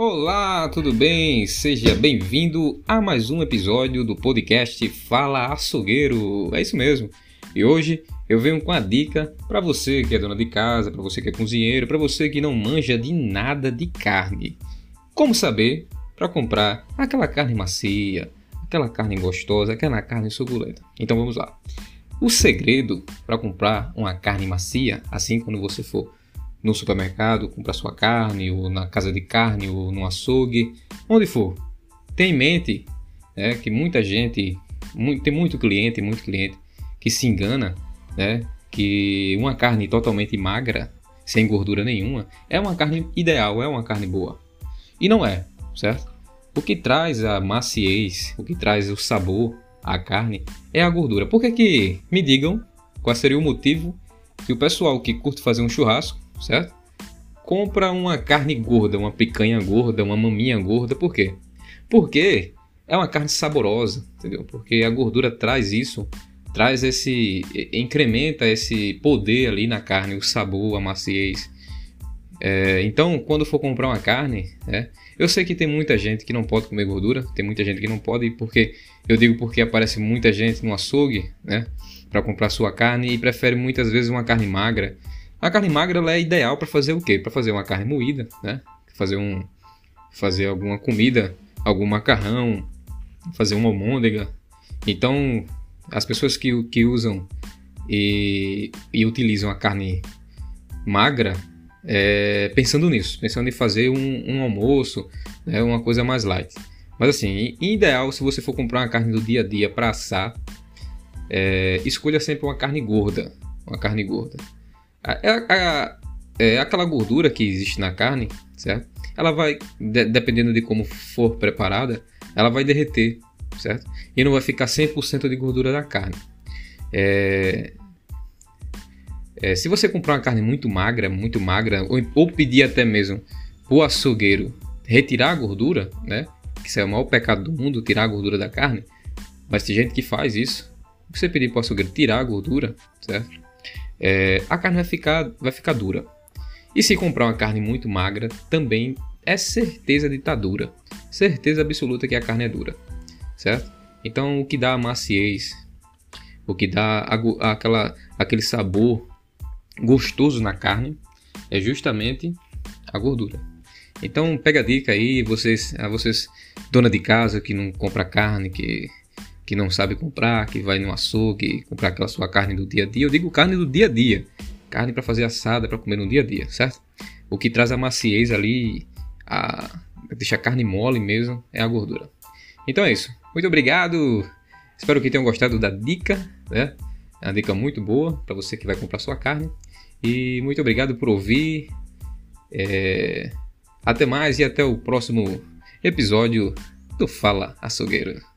Olá, tudo bem? Seja bem-vindo a mais um episódio do podcast Fala Açougueiro. É isso mesmo. E hoje eu venho com a dica para você que é dona de casa, para você que é cozinheiro, para você que não manja de nada de carne. Como saber para comprar aquela carne macia, aquela carne gostosa, aquela carne suculenta. Então vamos lá. O segredo para comprar uma carne macia, assim quando você for no supermercado, comprar sua carne, ou na casa de carne, ou no açougue, onde for. Tenha em mente né, que muita gente, muito, tem muito cliente, muito cliente que se engana, né, que uma carne totalmente magra, sem gordura nenhuma, é uma carne ideal, é uma carne boa. E não é, certo? O que traz a maciez, o que traz o sabor à carne é a gordura. Por que que, me digam, qual seria o motivo que o pessoal que curte fazer um churrasco certo? Compra uma carne gorda, uma picanha gorda, uma maminha gorda, por quê? Porque é uma carne saborosa, entendeu? Porque a gordura traz isso, traz esse, incrementa esse poder ali na carne, o sabor, a maciez. É, então, quando for comprar uma carne, né, eu sei que tem muita gente que não pode comer gordura, tem muita gente que não pode, porque eu digo porque aparece muita gente no açougue, né, para comprar sua carne e prefere muitas vezes uma carne magra, a carne magra é ideal para fazer o quê? Para fazer uma carne moída, né? Fazer um fazer alguma comida, algum macarrão, fazer uma almôndega. Então, as pessoas que, que usam e, e utilizam a carne magra, é, pensando nisso, pensando em fazer um, um almoço, né, uma coisa mais light. Mas assim, ideal se você for comprar uma carne do dia a dia para assar, é, escolha sempre uma carne gorda, uma carne gorda. É, é aquela gordura que existe na carne, certo? Ela vai, de, dependendo de como for preparada, ela vai derreter, certo? E não vai ficar 100% de gordura da carne. É, é, se você comprar uma carne muito magra, muito magra, ou, ou pedir até mesmo o açougueiro retirar a gordura, né? Que isso é o maior pecado do mundo, tirar a gordura da carne. Mas tem gente que faz isso. Você pedir para o açougueiro tirar a gordura, certo? É, a carne vai ficar, vai ficar dura. E se comprar uma carne muito magra, também é certeza de estar tá dura. Certeza absoluta que a carne é dura, certo? Então, o que dá a maciez, o que dá a, aquela, aquele sabor gostoso na carne é justamente a gordura. Então, pega a dica aí, vocês, a vocês, dona de casa que não compra carne, que que não sabe comprar, que vai no açougue comprar aquela sua carne do dia a dia. Eu digo carne do dia a dia, carne para fazer assada, para comer no dia a dia, certo? O que traz a maciez ali, a deixa a carne mole mesmo, é a gordura. Então é isso. Muito obrigado. Espero que tenham gostado da dica, né? É uma dica muito boa para você que vai comprar sua carne. E muito obrigado por ouvir. É... Até mais e até o próximo episódio do Fala Açougueiro.